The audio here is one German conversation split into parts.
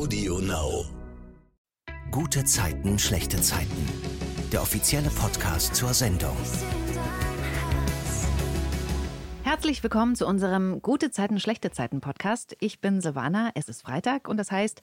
Audio Now. Gute Zeiten, schlechte Zeiten. Der offizielle Podcast zur Sendung. Herzlich willkommen zu unserem Gute Zeiten, schlechte Zeiten Podcast. Ich bin Silvana, es ist Freitag und das heißt,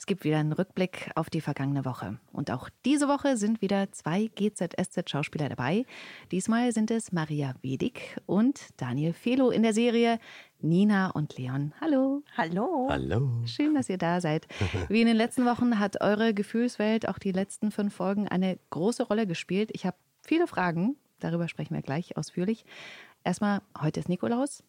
es gibt wieder einen Rückblick auf die vergangene Woche. Und auch diese Woche sind wieder zwei GZSZ-Schauspieler dabei. Diesmal sind es Maria Wedig und Daniel Felo in der Serie Nina und Leon. Hallo. Hallo. Hallo. Schön, dass ihr da seid. Wie in den letzten Wochen hat eure Gefühlswelt auch die letzten fünf Folgen eine große Rolle gespielt. Ich habe viele Fragen, darüber sprechen wir gleich ausführlich. Erstmal, heute ist Nikolaus.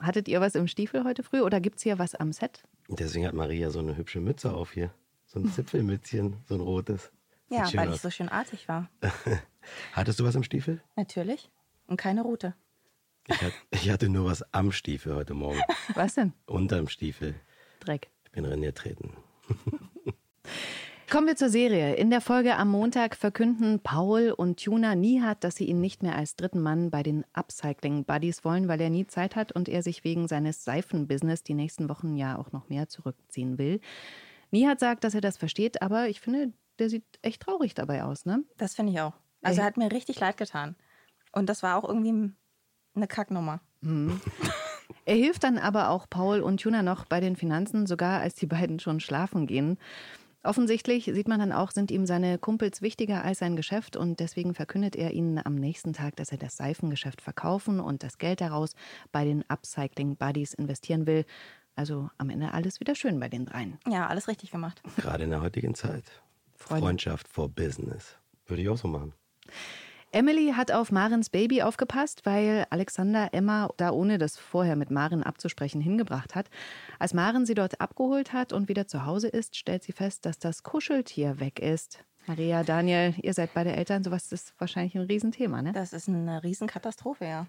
Hattet ihr was im Stiefel heute früh oder gibt es hier was am Set? Deswegen hat Maria so eine hübsche Mütze auf hier. So ein Zipfelmützchen, so ein rotes. Sieht Ja, weil aus. ich so schön artig war. Hattest du was im Stiefel? Natürlich. Und keine Route. Ich hatte, ich hatte nur was am Stiefel heute Morgen. Was denn? Unterm Stiefel. Dreck. Ich bin reingetreten. Kommen wir zur Serie. In der Folge am Montag verkünden Paul und Tuna Nihat, dass sie ihn nicht mehr als dritten Mann bei den Upcycling Buddies wollen, weil er nie Zeit hat und er sich wegen seines Seifenbusiness die nächsten Wochen ja auch noch mehr zurückziehen will. Nihat sagt, dass er das versteht, aber ich finde, der sieht echt traurig dabei aus, ne? Das finde ich auch. Also er hat mir richtig leid getan. Und das war auch irgendwie eine Kacknummer. Er hilft dann aber auch Paul und Tuna noch bei den Finanzen, sogar als die beiden schon schlafen gehen. Offensichtlich sieht man dann auch, sind ihm seine Kumpels wichtiger als sein Geschäft und deswegen verkündet er ihnen am nächsten Tag, dass er das Seifengeschäft verkaufen und das Geld daraus bei den Upcycling Buddies investieren will. Also am Ende alles wieder schön bei den dreien. Ja, alles richtig gemacht. Gerade in der heutigen Zeit. Freunde. Freundschaft for Business. Würde ich auch so machen. Emily hat auf Marins Baby aufgepasst, weil Alexander Emma da ohne das vorher mit Maren abzusprechen hingebracht hat. Als Maren sie dort abgeholt hat und wieder zu Hause ist, stellt sie fest, dass das Kuscheltier weg ist. Maria, Daniel, ihr seid beide Eltern, sowas ist wahrscheinlich ein Riesenthema, ne? Das ist eine Riesenkatastrophe, ja.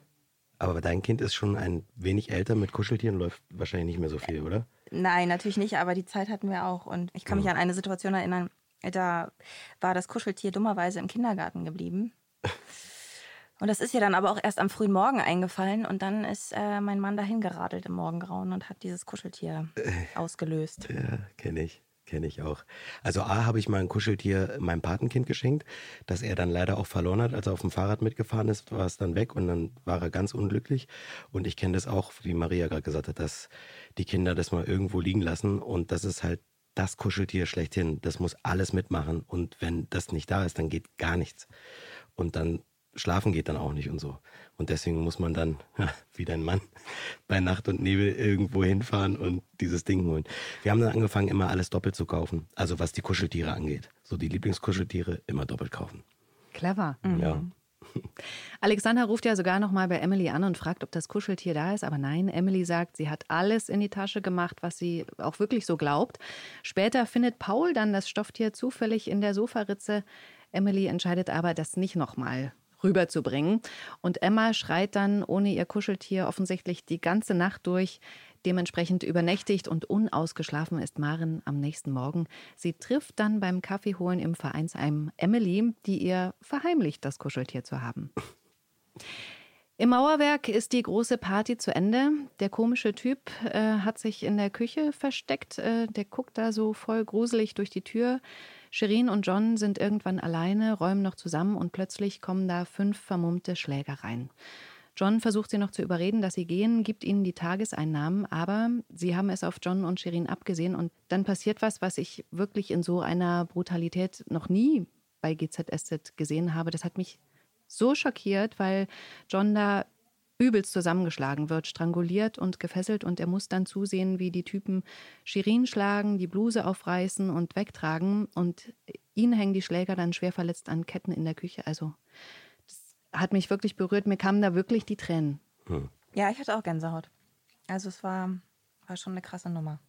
Aber dein Kind ist schon ein wenig älter mit Kuscheltieren, läuft wahrscheinlich nicht mehr so viel, oder? Nein, natürlich nicht, aber die Zeit hatten wir auch. Und ich kann mich an eine Situation erinnern, da war das Kuscheltier dummerweise im Kindergarten geblieben. Und das ist ihr dann aber auch erst am frühen Morgen eingefallen und dann ist äh, mein Mann dahin geradelt im Morgengrauen und hat dieses Kuscheltier ausgelöst. Ja, kenne ich. Kenne ich auch. Also A habe ich mal ein Kuscheltier meinem Patenkind geschenkt, das er dann leider auch verloren hat. Als er auf dem Fahrrad mitgefahren ist, war es dann weg und dann war er ganz unglücklich. Und ich kenne das auch, wie Maria gerade gesagt hat, dass die Kinder das mal irgendwo liegen lassen und das ist halt das Kuscheltier schlechthin. Das muss alles mitmachen und wenn das nicht da ist, dann geht gar nichts. Und dann schlafen geht dann auch nicht und so. Und deswegen muss man dann, ja, wie dein Mann, bei Nacht und Nebel irgendwo hinfahren und dieses Ding holen. Wir haben dann angefangen, immer alles doppelt zu kaufen. Also was die Kuscheltiere angeht. So die Lieblingskuscheltiere immer doppelt kaufen. Clever. Ja. Alexander ruft ja sogar noch mal bei Emily an und fragt, ob das Kuscheltier da ist. Aber nein, Emily sagt, sie hat alles in die Tasche gemacht, was sie auch wirklich so glaubt. Später findet Paul dann das Stofftier zufällig in der Sofaritze. Emily entscheidet aber, das nicht noch mal rüberzubringen. Und Emma schreit dann ohne ihr Kuscheltier offensichtlich die ganze Nacht durch. Dementsprechend übernächtigt und unausgeschlafen ist Maren am nächsten Morgen. Sie trifft dann beim Kaffeeholen im Vereinsheim Emily, die ihr verheimlicht, das Kuscheltier zu haben. Im Mauerwerk ist die große Party zu Ende. Der komische Typ äh, hat sich in der Küche versteckt. Äh, der guckt da so voll gruselig durch die Tür. Shirin und John sind irgendwann alleine, räumen noch zusammen und plötzlich kommen da fünf vermummte Schläger rein. John versucht sie noch zu überreden, dass sie gehen, gibt ihnen die Tageseinnahmen, aber sie haben es auf John und Shirin abgesehen und dann passiert was, was ich wirklich in so einer Brutalität noch nie bei GZSZ gesehen habe. Das hat mich so schockiert, weil John da übelst zusammengeschlagen wird, stranguliert und gefesselt und er muss dann zusehen, wie die Typen Shirin schlagen, die Bluse aufreißen und wegtragen und ihn hängen die Schläger dann schwer verletzt an Ketten in der Küche. Also das hat mich wirklich berührt. Mir kamen da wirklich die Tränen. Ja, ich hatte auch Gänsehaut. Also es war, war schon eine krasse Nummer.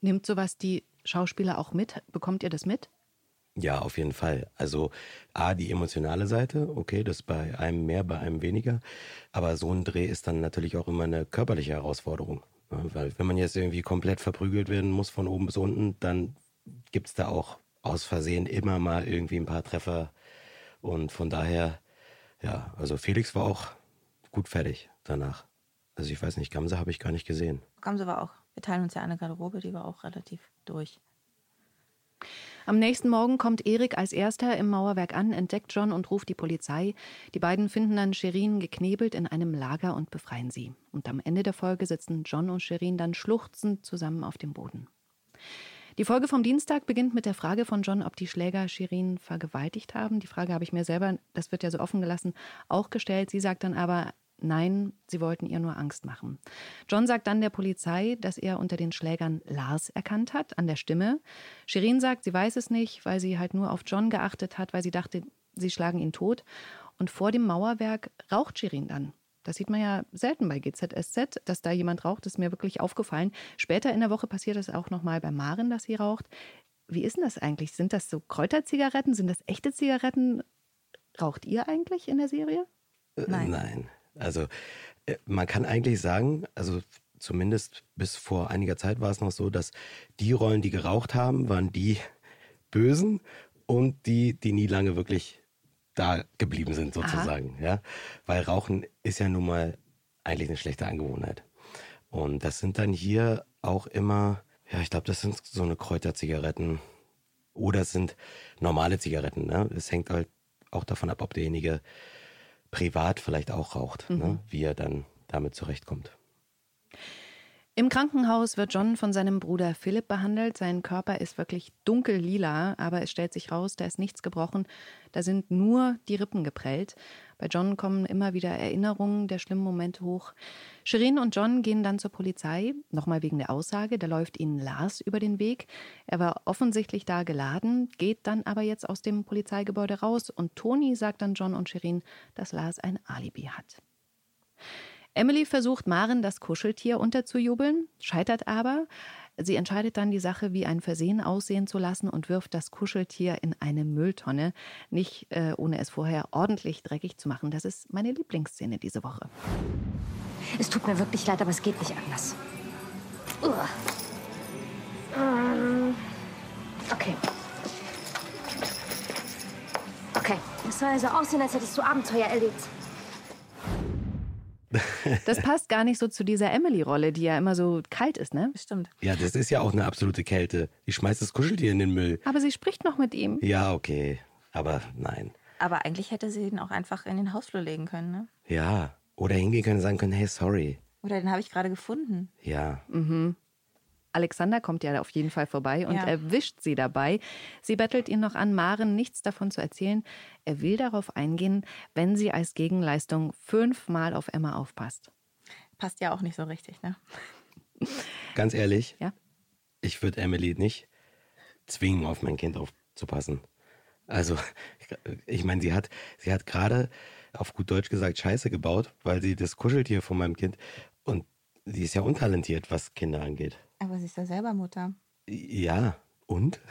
Nimmt sowas die Schauspieler auch mit? Bekommt ihr das mit? Ja, auf jeden Fall. Also A, die emotionale Seite, okay, das bei einem mehr, bei einem weniger. Aber so ein Dreh ist dann natürlich auch immer eine körperliche Herausforderung. Ja, weil wenn man jetzt irgendwie komplett verprügelt werden muss von oben bis unten, dann gibt's da auch aus Versehen immer mal irgendwie ein paar Treffer. Und von daher, ja, also Felix war auch gut fertig danach. Also ich weiß nicht, Gamse habe ich gar nicht gesehen. Gamse war auch. Wir teilen uns ja eine Garderobe, die war auch relativ durch. Am nächsten Morgen kommt Erik als erster im Mauerwerk an, entdeckt John und ruft die Polizei. Die beiden finden dann Sherin geknebelt in einem Lager und befreien sie. Und am Ende der Folge sitzen John und Sherin dann schluchzend zusammen auf dem Boden. Die Folge vom Dienstag beginnt mit der Frage von John, ob die Schläger Shirin vergewaltigt haben. Die Frage habe ich mir selber, das wird ja so offen gelassen, auch gestellt. Sie sagt dann aber, Nein, sie wollten ihr nur Angst machen. John sagt dann der Polizei, dass er unter den Schlägern Lars erkannt hat, an der Stimme. Shirin sagt, sie weiß es nicht, weil sie halt nur auf John geachtet hat, weil sie dachte, sie schlagen ihn tot. Und vor dem Mauerwerk raucht Shirin dann. Das sieht man ja selten bei GZSZ, dass da jemand raucht, das ist mir wirklich aufgefallen. Später in der Woche passiert es auch nochmal bei Maren, dass sie raucht. Wie ist denn das eigentlich? Sind das so Kräuterzigaretten? Sind das echte Zigaretten? Raucht ihr eigentlich in der Serie? Nein. Nein. Also äh, man kann eigentlich sagen, also zumindest bis vor einiger Zeit war es noch so, dass die Rollen, die geraucht haben, waren die Bösen und die, die nie lange wirklich da geblieben sind, sozusagen. Ja? Weil Rauchen ist ja nun mal eigentlich eine schlechte Angewohnheit. Und das sind dann hier auch immer, ja, ich glaube, das sind so eine Kräuterzigaretten oder es sind normale Zigaretten. Ne? Es hängt halt auch davon ab, ob derjenige privat vielleicht auch raucht, ne? mhm. ne? wie er dann damit zurechtkommt. Im Krankenhaus wird John von seinem Bruder Philipp behandelt. Sein Körper ist wirklich dunkel lila, aber es stellt sich raus, da ist nichts gebrochen. Da sind nur die Rippen geprellt. Bei John kommen immer wieder Erinnerungen der schlimmen Momente hoch. Shirin und John gehen dann zur Polizei, nochmal wegen der Aussage. Da läuft ihnen Lars über den Weg. Er war offensichtlich da geladen, geht dann aber jetzt aus dem Polizeigebäude raus und Toni sagt dann John und Shirin, dass Lars ein Alibi hat. Emily versucht Maren das Kuscheltier unterzujubeln, scheitert aber. Sie entscheidet dann, die Sache wie ein Versehen aussehen zu lassen und wirft das Kuscheltier in eine Mülltonne, nicht äh, ohne es vorher ordentlich dreckig zu machen. Das ist meine Lieblingsszene diese Woche. Es tut mir wirklich leid, aber es geht nicht anders. Uah. Ähm, okay. Okay. Es soll also aussehen, als hättest du Abenteuer erlebt. Das passt gar nicht so zu dieser Emily-Rolle, die ja immer so kalt ist, ne? Stimmt. Ja, das ist ja auch eine absolute Kälte. Die schmeißt das Kuscheltier in den Müll. Aber sie spricht noch mit ihm. Ja, okay. Aber nein. Aber eigentlich hätte sie ihn auch einfach in den Hausflur legen können, ne? Ja. Oder hingehen können und sagen können, hey, sorry. Oder den habe ich gerade gefunden. Ja. Mhm. Alexander kommt ja auf jeden Fall vorbei und ja. erwischt sie dabei. Sie bettelt ihn noch an, Maren nichts davon zu erzählen. Er will darauf eingehen, wenn sie als Gegenleistung fünfmal auf Emma aufpasst. Passt ja auch nicht so richtig, ne? Ganz ehrlich, ja? ich würde Emily nicht zwingen, auf mein Kind aufzupassen. Also, ich meine, sie hat, sie hat gerade auf gut Deutsch gesagt Scheiße gebaut, weil sie das Kuscheltier von meinem Kind und sie ist ja untalentiert, was Kinder angeht. Aber sie ist ja selber Mutter. Ja, und?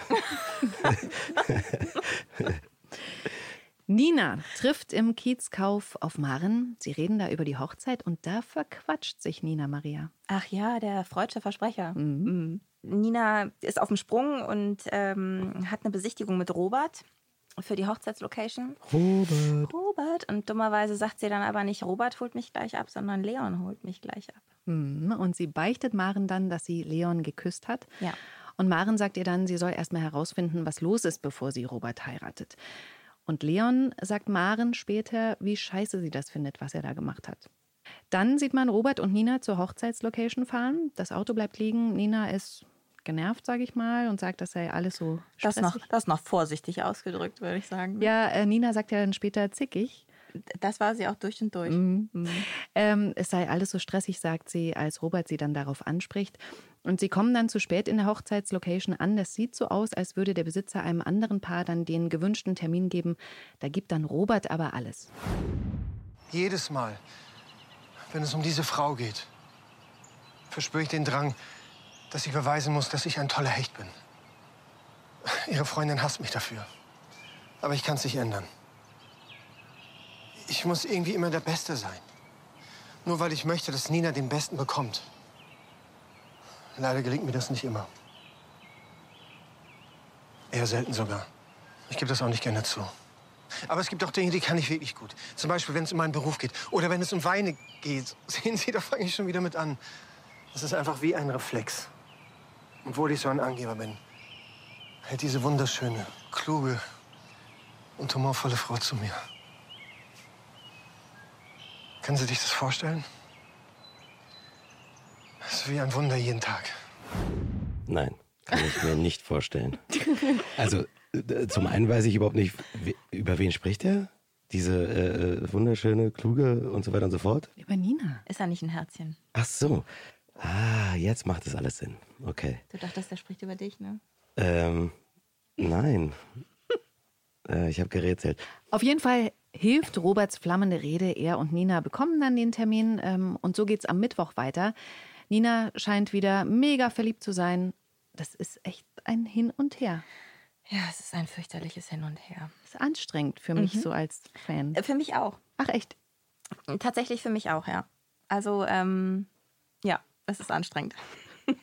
Nina trifft im Kiezkauf auf Maren. Sie reden da über die Hochzeit und da verquatscht sich Nina Maria. Ach ja, der freudsche Versprecher. Mhm. Nina ist auf dem Sprung und ähm, hat eine Besichtigung mit Robert für die Hochzeitslocation. Robert. Robert. Und dummerweise sagt sie dann aber nicht, Robert holt mich gleich ab, sondern Leon holt mich gleich ab. Mhm. Und sie beichtet Maren dann, dass sie Leon geküsst hat. Ja. Und Maren sagt ihr dann, sie soll erstmal herausfinden, was los ist, bevor sie Robert heiratet. Und Leon sagt Maren später, wie scheiße sie das findet, was er da gemacht hat. Dann sieht man Robert und Nina zur Hochzeitslocation fahren. Das Auto bleibt liegen. Nina ist genervt, sage ich mal, und sagt, das sei alles so stressig. Das noch, das noch vorsichtig ausgedrückt, würde ich sagen. Ja, äh, Nina sagt ja dann später zickig. Das war sie auch durch und durch. Mhm. Mhm. Ähm, es sei alles so stressig, sagt sie, als Robert sie dann darauf anspricht. Und sie kommen dann zu spät in der Hochzeitslocation an. Das sieht so aus, als würde der Besitzer einem anderen Paar dann den gewünschten Termin geben. Da gibt dann Robert aber alles. Jedes Mal, wenn es um diese Frau geht, verspüre ich den Drang, dass ich beweisen muss, dass ich ein toller Hecht bin. Ihre Freundin hasst mich dafür. Aber ich kann es nicht ändern. Ich muss irgendwie immer der Beste sein. Nur weil ich möchte, dass Nina den Besten bekommt. Leider gelingt mir das nicht immer. Eher selten sogar. Ich gebe das auch nicht gerne zu. Aber es gibt auch Dinge, die kann ich wirklich gut. Zum Beispiel, wenn es um meinen Beruf geht. Oder wenn es um Weine geht. Sehen Sie, da fange ich schon wieder mit an. Das ist einfach wie ein Reflex. Obwohl ich so ein Angeber bin, hält diese wunderschöne, kluge und humorvolle Frau zu mir. Können Sie sich das vorstellen? Es ist wie ein Wunder jeden Tag. Nein, kann ich mir nicht vorstellen. Also äh, zum einen weiß ich überhaupt nicht, über wen spricht er? Diese äh, wunderschöne, kluge und so weiter und so fort? Über Nina. Ist er nicht ein Herzchen? Ach so. Ah, jetzt macht es alles Sinn. Okay. Du dachtest, der spricht über dich, ne? Ähm, nein. äh, ich habe gerätselt. Auf jeden Fall hilft Roberts flammende Rede. Er und Nina bekommen dann den Termin ähm, und so geht's am Mittwoch weiter. Nina scheint wieder mega verliebt zu sein. Das ist echt ein Hin und Her. Ja, es ist ein fürchterliches Hin und Her. Ist anstrengend für mich so als Fan. Äh, Für mich auch. Ach echt? Tatsächlich für mich auch, ja. Also, ähm, ja, es ist anstrengend.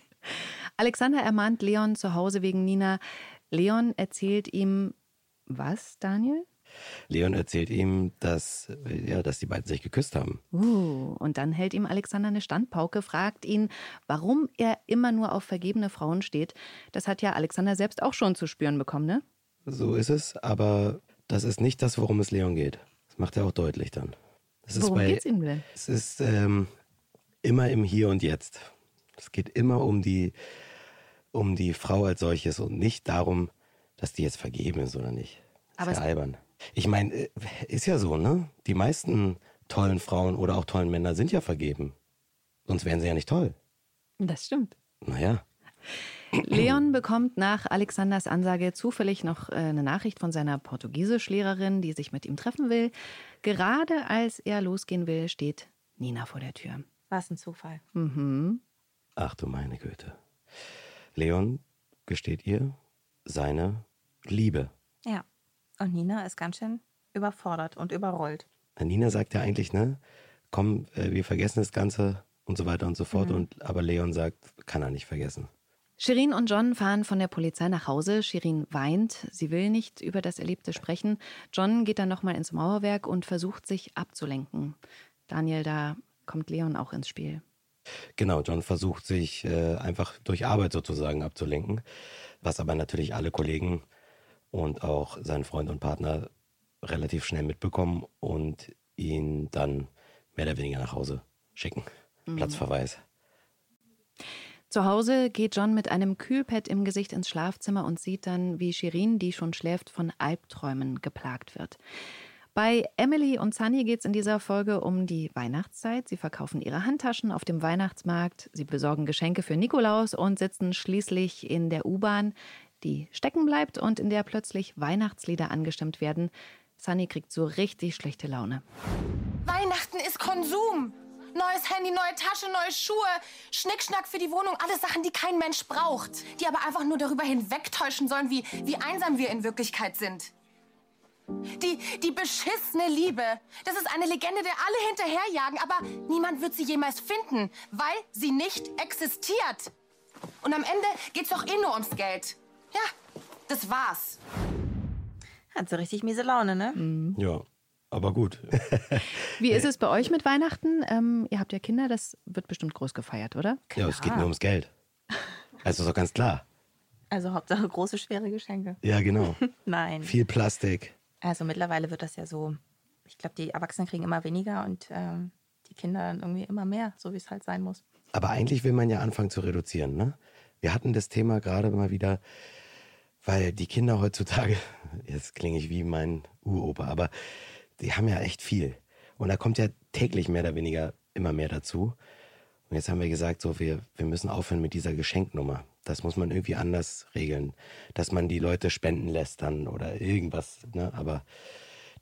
Alexander ermahnt Leon zu Hause wegen Nina. Leon erzählt ihm was, Daniel? Leon erzählt ihm, dass, ja, dass die beiden sich geküsst haben. Uh, und dann hält ihm Alexander eine Standpauke, fragt ihn, warum er immer nur auf vergebene Frauen steht. Das hat ja Alexander selbst auch schon zu spüren bekommen, ne? So ist es, aber das ist nicht das, worum es Leon geht. Das macht er auch deutlich dann. Das ist Worum bei, geht's ihm denn? Es ist ähm, immer im Hier und Jetzt. Es geht immer um die, um die Frau als solches und nicht darum, dass die jetzt vergeben ist oder nicht. Ist Aber ja es- albern. Ich meine, äh, ist ja so, ne? Die meisten tollen Frauen oder auch tollen Männer sind ja vergeben. Sonst wären sie ja nicht toll. Das stimmt. Naja. Leon bekommt nach Alexanders Ansage zufällig noch äh, eine Nachricht von seiner Portugiesischlehrerin, die sich mit ihm treffen will. Gerade als er losgehen will, steht Nina vor der Tür. War es ein Zufall? Mhm. Ach du meine Güte. Leon gesteht ihr seine Liebe. Ja. Und Nina ist ganz schön überfordert und überrollt. Nina sagt ja eigentlich, ne, komm, äh, wir vergessen das Ganze und so weiter und so fort. Und aber Leon sagt, kann er nicht vergessen. Shirin und John fahren von der Polizei nach Hause. Shirin weint. Sie will nicht über das Erlebte sprechen. John geht dann nochmal ins Mauerwerk und versucht, sich abzulenken. Daniel, da kommt Leon auch ins Spiel. Genau, John versucht sich äh, einfach durch Arbeit sozusagen abzulenken, was aber natürlich alle Kollegen und auch sein Freund und Partner relativ schnell mitbekommen und ihn dann mehr oder weniger nach Hause schicken. Platzverweis. Zu Hause geht John mit einem Kühlpad im Gesicht ins Schlafzimmer und sieht dann, wie Shirin, die schon schläft, von Albträumen geplagt wird. Bei Emily und Sunny geht es in dieser Folge um die Weihnachtszeit. Sie verkaufen ihre Handtaschen auf dem Weihnachtsmarkt, sie besorgen Geschenke für Nikolaus und sitzen schließlich in der U-Bahn, die stecken bleibt und in der plötzlich Weihnachtslieder angestimmt werden. Sunny kriegt so richtig schlechte Laune. Weihnachten ist Konsum. Neues Handy, neue Tasche, neue Schuhe, Schnickschnack für die Wohnung, alles Sachen, die kein Mensch braucht. Die aber einfach nur darüber hinwegtäuschen sollen, wie, wie einsam wir in Wirklichkeit sind. Die, die beschissene Liebe. Das ist eine Legende, der alle hinterherjagen, aber niemand wird sie jemals finden, weil sie nicht existiert. Und am Ende geht's doch eh nur ums Geld. Ja, das war's. Hat so richtig miese Laune, ne? Ja, aber gut. Wie ist es bei euch mit Weihnachten? Ähm, ihr habt ja Kinder, das wird bestimmt groß gefeiert, oder? ja, es geht nur ums Geld. Also doch ganz klar. Also Hauptsache große, schwere Geschenke. Ja, genau. Nein. Viel Plastik. Also mittlerweile wird das ja so. Ich glaube, die Erwachsenen kriegen immer weniger und ähm, die Kinder dann irgendwie immer mehr, so wie es halt sein muss. Aber eigentlich will man ja anfangen zu reduzieren, ne? Wir hatten das Thema gerade mal wieder, weil die Kinder heutzutage, jetzt klinge ich wie mein Uropa, aber die haben ja echt viel. Und da kommt ja täglich mehr oder weniger immer mehr dazu. Und jetzt haben wir gesagt, so, wir, wir müssen aufhören mit dieser Geschenknummer. Das muss man irgendwie anders regeln. Dass man die Leute spenden lässt dann oder irgendwas, ne? Aber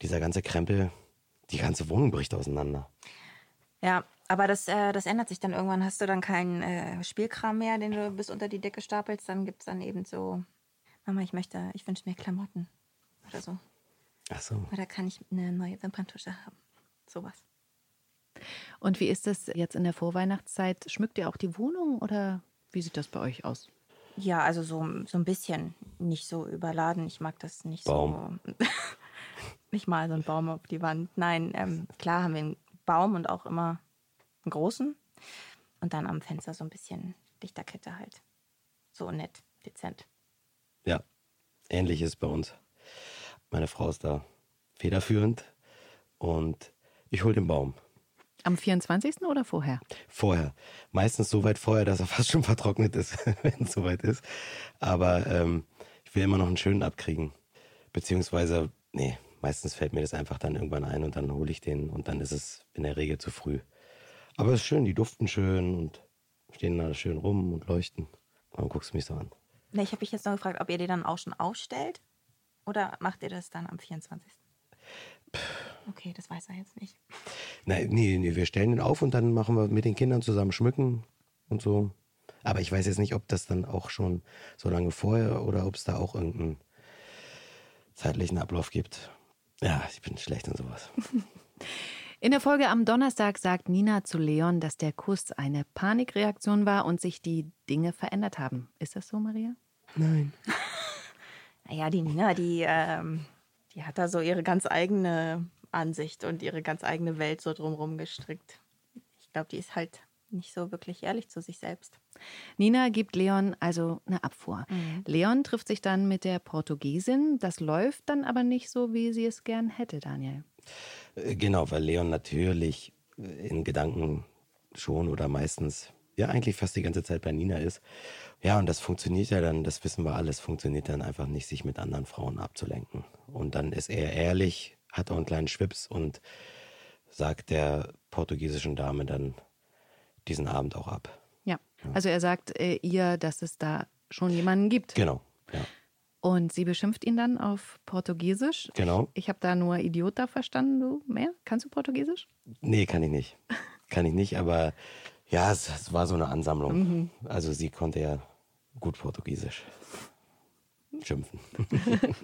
dieser ganze Krempel, die ganze Wohnung bricht auseinander. Ja, aber das, äh, das ändert sich dann irgendwann. Hast du dann keinen äh, Spielkram mehr, den du bis unter die Decke stapelst, dann gibt es dann eben so, Mama, ich möchte, ich wünsche mir Klamotten oder so. Ach so. Oder kann ich eine neue Wimperntusche haben? Sowas. Und wie ist das jetzt in der Vorweihnachtszeit? Schmückt ihr auch die Wohnung oder wie sieht das bei euch aus? Ja, also so, so ein bisschen. Nicht so überladen. Ich mag das nicht Baum. so. nicht mal so ein Baum auf die Wand. Nein, ähm, klar haben wir einen Baum und auch immer einen großen. Und dann am Fenster so ein bisschen Lichterkette halt. So nett, dezent. Ja. ähnlich ist bei uns. Meine Frau ist da federführend und ich hole den Baum. Am 24. oder vorher? Vorher. Meistens so weit vorher, dass er fast schon vertrocknet ist, wenn es soweit ist. Aber ähm, ich will immer noch einen schönen abkriegen. Beziehungsweise, nee, meistens fällt mir das einfach dann irgendwann ein und dann hole ich den und dann ist es in der Regel zu früh. Aber es ist schön, die duften schön und stehen da schön rum und leuchten. Warum guckst du mich so an? Nee, ich habe mich jetzt noch gefragt, ob ihr die dann auch schon ausstellt oder macht ihr das dann am 24.? Okay, das weiß er jetzt nicht. Nein, nee, nee, wir stellen den auf und dann machen wir mit den Kindern zusammen schmücken und so. Aber ich weiß jetzt nicht, ob das dann auch schon so lange vorher oder ob es da auch irgendeinen zeitlichen Ablauf gibt. Ja, ich bin schlecht in sowas. In der Folge am Donnerstag sagt Nina zu Leon, dass der Kuss eine Panikreaktion war und sich die Dinge verändert haben. Ist das so, Maria? Nein. Naja, die Nina, die, ähm, die hat da so ihre ganz eigene Ansicht und ihre ganz eigene Welt so drumherum gestrickt. Ich glaube, die ist halt nicht so wirklich ehrlich zu sich selbst. Nina gibt Leon also eine Abfuhr. Mhm. Leon trifft sich dann mit der Portugiesin. Das läuft dann aber nicht so, wie sie es gern hätte, Daniel. Äh, genau, weil Leon natürlich äh, in Gedanken schon oder meistens, ja eigentlich fast die ganze Zeit bei Nina ist. Ja, und das funktioniert ja dann, das wissen wir alles, funktioniert dann einfach nicht, sich mit anderen Frauen abzulenken. Und dann ist er ehrlich, hat auch einen kleinen Schwips und sagt der portugiesischen Dame dann diesen Abend auch ab. Ja, also er sagt äh, ihr, dass es da schon jemanden gibt. Genau, ja. Und sie beschimpft ihn dann auf Portugiesisch. Genau. Ich, ich habe da nur Idiota verstanden. Du mehr? Kannst du Portugiesisch? Nee, kann ich nicht. kann ich nicht, aber ja, es, es war so eine Ansammlung. Mhm. Also sie konnte ja gut Portugiesisch schimpfen.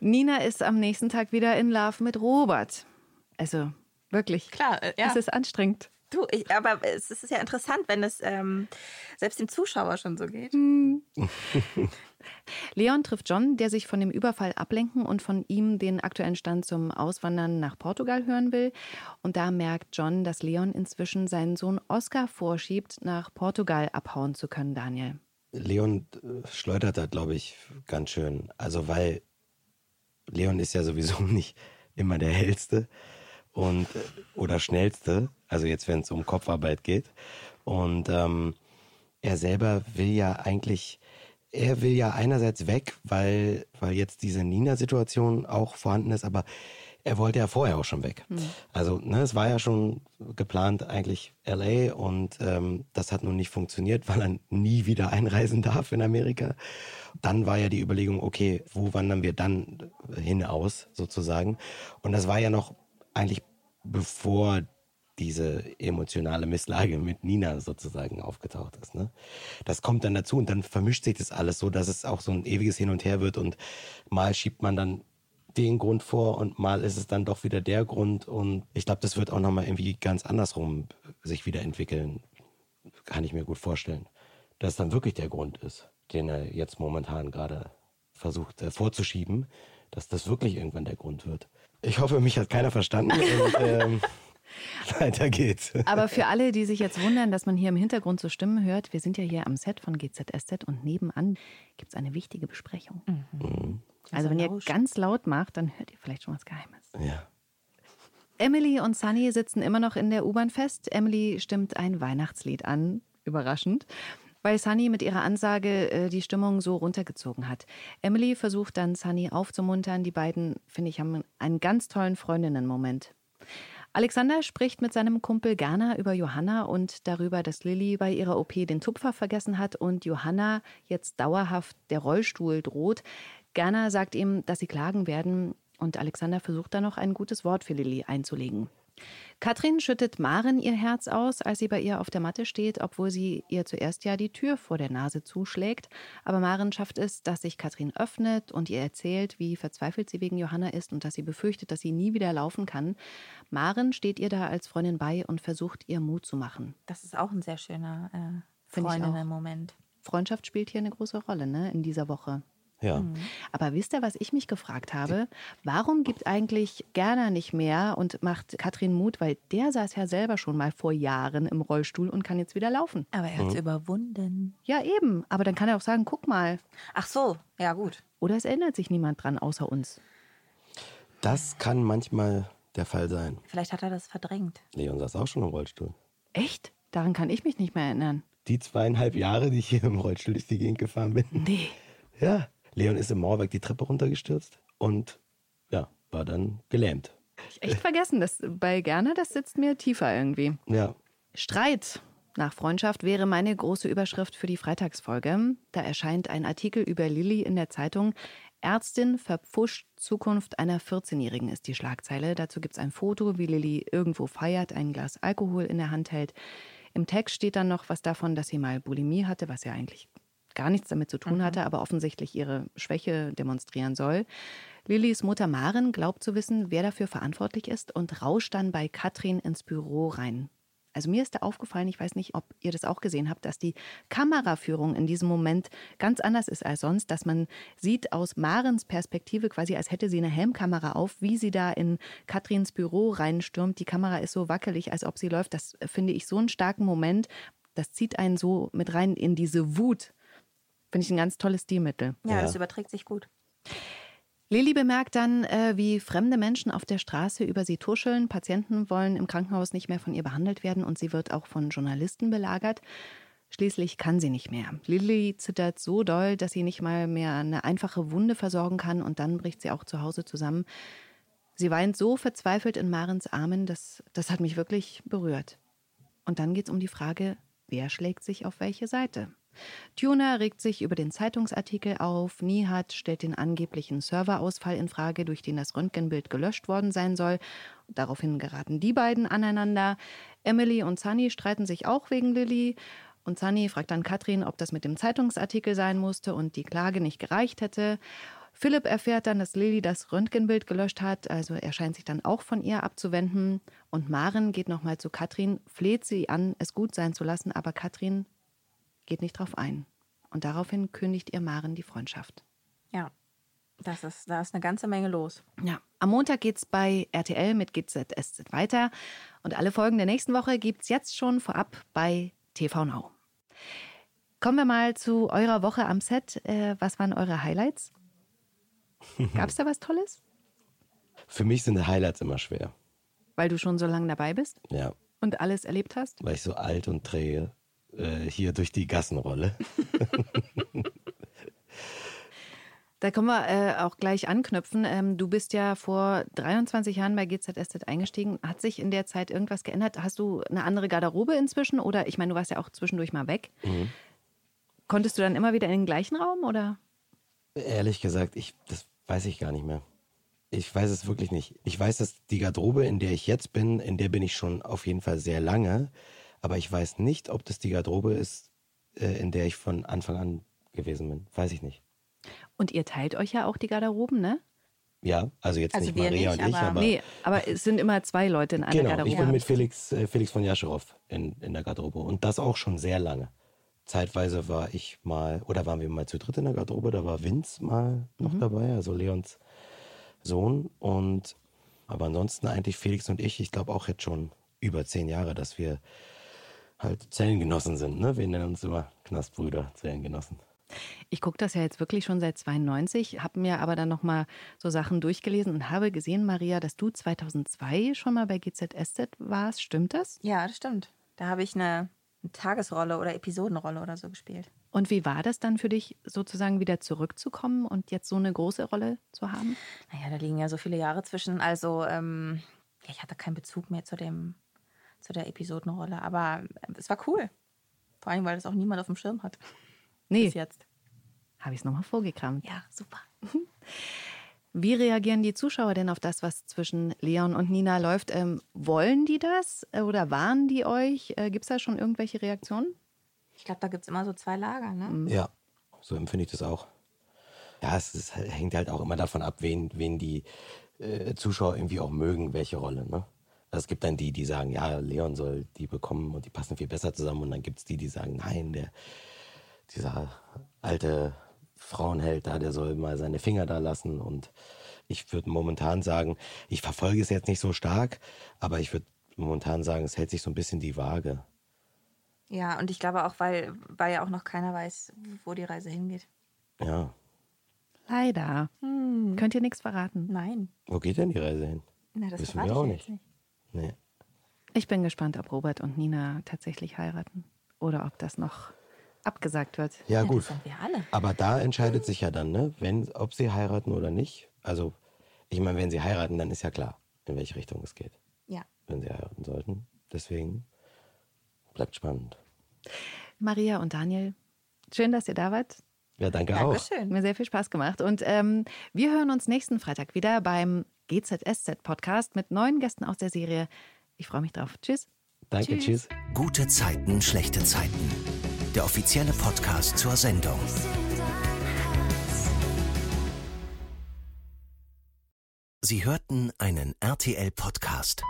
Nina ist am nächsten Tag wieder in Love mit Robert. Also wirklich. Klar, äh, ja. Es ist anstrengend. Du, ich, aber es ist ja interessant, wenn es ähm, selbst dem Zuschauer schon so geht. Leon trifft John, der sich von dem Überfall ablenken und von ihm den aktuellen Stand zum Auswandern nach Portugal hören will. Und da merkt John, dass Leon inzwischen seinen Sohn Oscar vorschiebt, nach Portugal abhauen zu können, Daniel. Leon äh, schleudert da, glaube ich, ganz schön. Also, weil Leon ist ja sowieso nicht immer der hellste und äh, oder schnellste. Also jetzt, wenn es um Kopfarbeit geht. Und ähm, er selber will ja eigentlich, er will ja einerseits weg, weil, weil jetzt diese Nina-Situation auch vorhanden ist, aber er wollte ja vorher auch schon weg. Mhm. Also ne, es war ja schon geplant eigentlich LA und ähm, das hat nun nicht funktioniert, weil er nie wieder einreisen darf in Amerika. Dann war ja die Überlegung, okay, wo wandern wir dann hinaus sozusagen? Und das war ja noch eigentlich bevor diese emotionale Misslage mit Nina sozusagen aufgetaucht ist. Ne? Das kommt dann dazu und dann vermischt sich das alles so, dass es auch so ein ewiges Hin und Her wird und mal schiebt man dann den Grund vor und mal ist es dann doch wieder der Grund und ich glaube, das wird auch nochmal irgendwie ganz andersrum sich wieder entwickeln. Kann ich mir gut vorstellen. Dass dann wirklich der Grund ist, den er jetzt momentan gerade versucht äh, vorzuschieben, dass das wirklich irgendwann der Grund wird. Ich hoffe, mich hat keiner verstanden. und, ähm, weiter geht's. Aber für alle, die sich jetzt wundern, dass man hier im Hintergrund so Stimmen hört, wir sind ja hier am Set von GZSZ und nebenan gibt es eine wichtige Besprechung. Mhm. Mhm. Also, wenn ihr ganz laut macht, dann hört ihr vielleicht schon was Geheimes. Ja. Emily und Sunny sitzen immer noch in der U-Bahn fest. Emily stimmt ein Weihnachtslied an, überraschend, weil Sunny mit ihrer Ansage äh, die Stimmung so runtergezogen hat. Emily versucht dann Sunny aufzumuntern. Die beiden, finde ich, haben einen ganz tollen Freundinnen-Moment. Alexander spricht mit seinem Kumpel Gerner über Johanna und darüber, dass Lilly bei ihrer OP den Tupfer vergessen hat und Johanna jetzt dauerhaft der Rollstuhl droht. Gerner sagt ihm, dass sie klagen werden und Alexander versucht dann noch ein gutes Wort für Lilly einzulegen. Katrin schüttet Maren ihr Herz aus, als sie bei ihr auf der Matte steht, obwohl sie ihr zuerst ja die Tür vor der Nase zuschlägt. Aber Maren schafft es, dass sich Katrin öffnet und ihr erzählt, wie verzweifelt sie wegen Johanna ist und dass sie befürchtet, dass sie nie wieder laufen kann. Maren steht ihr da als Freundin bei und versucht, ihr Mut zu machen. Das ist auch ein sehr schöner äh, Freundinnen-Moment. Freundschaft spielt hier eine große Rolle ne, in dieser Woche. Ja. Aber wisst ihr, was ich mich gefragt habe? Warum gibt eigentlich Gerner nicht mehr und macht Katrin Mut? Weil der saß ja selber schon mal vor Jahren im Rollstuhl und kann jetzt wieder laufen. Aber er hat es überwunden. Ja, eben. Aber dann kann er auch sagen, guck mal. Ach so, ja gut. Oder es erinnert sich niemand dran außer uns. Das kann manchmal der Fall sein. Vielleicht hat er das verdrängt. Leon saß auch schon im Rollstuhl. Echt? Daran kann ich mich nicht mehr erinnern. Die zweieinhalb Jahre, die ich hier im Rollstuhl durch die Gegend gefahren bin. Nee. Ja. Leon ist im Mauerwerk die Treppe runtergestürzt und ja, war dann gelähmt. Ich echt vergessen. Das bei Gerner, das sitzt mir tiefer irgendwie. Ja. Streit nach Freundschaft wäre meine große Überschrift für die Freitagsfolge. Da erscheint ein Artikel über Lilly in der Zeitung. Ärztin verpfuscht Zukunft einer 14-Jährigen ist die Schlagzeile. Dazu gibt es ein Foto, wie Lilly irgendwo feiert, ein Glas Alkohol in der Hand hält. Im Text steht dann noch was davon, dass sie mal Bulimie hatte, was ja eigentlich gar nichts damit zu tun hatte, aber offensichtlich ihre Schwäche demonstrieren soll. Lillys Mutter Maren glaubt zu wissen, wer dafür verantwortlich ist und rauscht dann bei Katrin ins Büro rein. Also mir ist da aufgefallen, ich weiß nicht, ob ihr das auch gesehen habt, dass die Kameraführung in diesem Moment ganz anders ist als sonst, dass man sieht aus Marens Perspektive quasi, als hätte sie eine Helmkamera auf, wie sie da in Katrins Büro reinstürmt. Die Kamera ist so wackelig, als ob sie läuft. Das finde ich so einen starken Moment. Das zieht einen so mit rein in diese Wut. Finde ich ein ganz tolles Stilmittel. Ja, Ja. das überträgt sich gut. Lilly bemerkt dann, äh, wie fremde Menschen auf der Straße über sie tuscheln. Patienten wollen im Krankenhaus nicht mehr von ihr behandelt werden und sie wird auch von Journalisten belagert. Schließlich kann sie nicht mehr. Lilly zittert so doll, dass sie nicht mal mehr eine einfache Wunde versorgen kann und dann bricht sie auch zu Hause zusammen. Sie weint so verzweifelt in Marens Armen, dass das hat mich wirklich berührt. Und dann geht es um die Frage, wer schlägt sich auf welche Seite? Tuner regt sich über den Zeitungsartikel auf. Nihat stellt den angeblichen Serverausfall in Frage, durch den das Röntgenbild gelöscht worden sein soll. Daraufhin geraten die beiden aneinander. Emily und Sunny streiten sich auch wegen Lilly. Und Sunny fragt dann Katrin, ob das mit dem Zeitungsartikel sein musste und die Klage nicht gereicht hätte. Philipp erfährt dann, dass Lilly das Röntgenbild gelöscht hat, also er scheint sich dann auch von ihr abzuwenden. Und Maren geht nochmal zu Katrin, fleht sie an, es gut sein zu lassen, aber Katrin geht nicht drauf ein. Und daraufhin kündigt ihr Maren die Freundschaft. Ja, das ist, da ist eine ganze Menge los. Ja, am Montag geht's bei RTL mit GZSZ weiter. Und alle Folgen der nächsten Woche gibt's jetzt schon vorab bei TV Now. Kommen wir mal zu eurer Woche am Set. Äh, was waren eure Highlights? Gab's da was Tolles? Für mich sind Highlights immer schwer. Weil du schon so lange dabei bist Ja. und alles erlebt hast? Weil ich so alt und träge äh, hier durch die Gassen rolle. Da können wir äh, auch gleich anknüpfen. Ähm, du bist ja vor 23 Jahren bei GZSZ eingestiegen. Hat sich in der Zeit irgendwas geändert? Hast du eine andere Garderobe inzwischen? Oder ich meine, du warst ja auch zwischendurch mal weg. Konntest du dann immer wieder in den gleichen Raum oder? Ehrlich gesagt, ich, das weiß ich gar nicht mehr. Ich weiß es wirklich nicht. Ich weiß, dass die Garderobe, in der ich jetzt bin, in der bin ich schon auf jeden Fall sehr lange. Aber ich weiß nicht, ob das die Garderobe ist, äh, in der ich von Anfang an gewesen bin. Weiß ich nicht. Und ihr teilt euch ja auch die Garderoben, ne? Ja, also jetzt Also nicht Maria nicht, und ich, aber- aber. nee, aber es sind immer zwei Leute in einer genau, Garderobe. ich bin mit Felix, äh, Felix von Jascherow in, in der Garderobe. Und das auch schon sehr lange. Zeitweise war ich mal, oder waren wir mal zu dritt in der Garderobe, da war Vince mal noch Mhm. dabei, also Leons Sohn. Und aber ansonsten eigentlich Felix und ich, ich glaube auch jetzt schon über zehn Jahre, dass wir halt Zellengenossen sind. Ne? Wir nennen uns immer Knastbrüder, Zellengenossen. Ich gucke das ja jetzt wirklich schon seit 92, habe mir aber dann nochmal so Sachen durchgelesen und habe gesehen, Maria, dass du 2002 schon mal bei GZSZ warst. Stimmt das? Ja, das stimmt. Da habe ich eine, eine Tagesrolle oder Episodenrolle oder so gespielt. Und wie war das dann für dich, sozusagen wieder zurückzukommen und jetzt so eine große Rolle zu haben? Naja, da liegen ja so viele Jahre zwischen. Also, ähm, ich hatte keinen Bezug mehr zu, dem, zu der Episodenrolle. Aber äh, es war cool. Vor allem, weil das auch niemand auf dem Schirm hat. Nee, Bis jetzt. habe ich es nochmal vorgekramt. Ja, super. Wie reagieren die Zuschauer denn auf das, was zwischen Leon und Nina läuft? Ähm, wollen die das äh, oder warnen die euch? Äh, Gibt es da schon irgendwelche Reaktionen? Ich glaube, da gibt es immer so zwei Lager, ne? Ja, so empfinde ich das auch. Ja, es ist, hängt halt auch immer davon ab, wen, wen die äh, Zuschauer irgendwie auch mögen, welche Rolle. Ne? Also es gibt dann die, die sagen, ja, Leon soll die bekommen und die passen viel besser zusammen. Und dann gibt es die, die sagen, nein, der, dieser alte Frauenheld da, der soll mal seine Finger da lassen. Und ich würde momentan sagen, ich verfolge es jetzt nicht so stark, aber ich würde momentan sagen, es hält sich so ein bisschen die Waage. Ja, und ich glaube auch, weil, weil ja auch noch keiner weiß, wo die Reise hingeht. Ja. Leider. Hm. Könnt ihr nichts verraten? Nein. Wo geht denn die Reise hin? Na, das Wissen wir auch ich nicht. nicht. Nee. Ich bin gespannt, ob Robert und Nina tatsächlich heiraten oder ob das noch abgesagt wird. Ja, Ja, gut. Das sind wir alle. Aber da entscheidet sich ja dann, ne, wenn, ob sie heiraten oder nicht. Also, ich meine, wenn sie heiraten, dann ist ja klar, in welche Richtung es geht, Ja. wenn sie heiraten sollten. Deswegen bleibt spannend. Maria und Daniel, schön, dass ihr da wart. Ja, danke auch. Dankeschön. Mir sehr viel Spaß gemacht. Und ähm, wir hören uns nächsten Freitag wieder beim GZSZ-Podcast mit neuen Gästen aus der Serie. Ich freue mich drauf. Tschüss. Danke, tschüss. Gute Zeiten, schlechte Zeiten. Der offizielle Podcast zur Sendung. Sie hörten einen RTL-Podcast.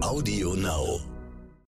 Audio Now.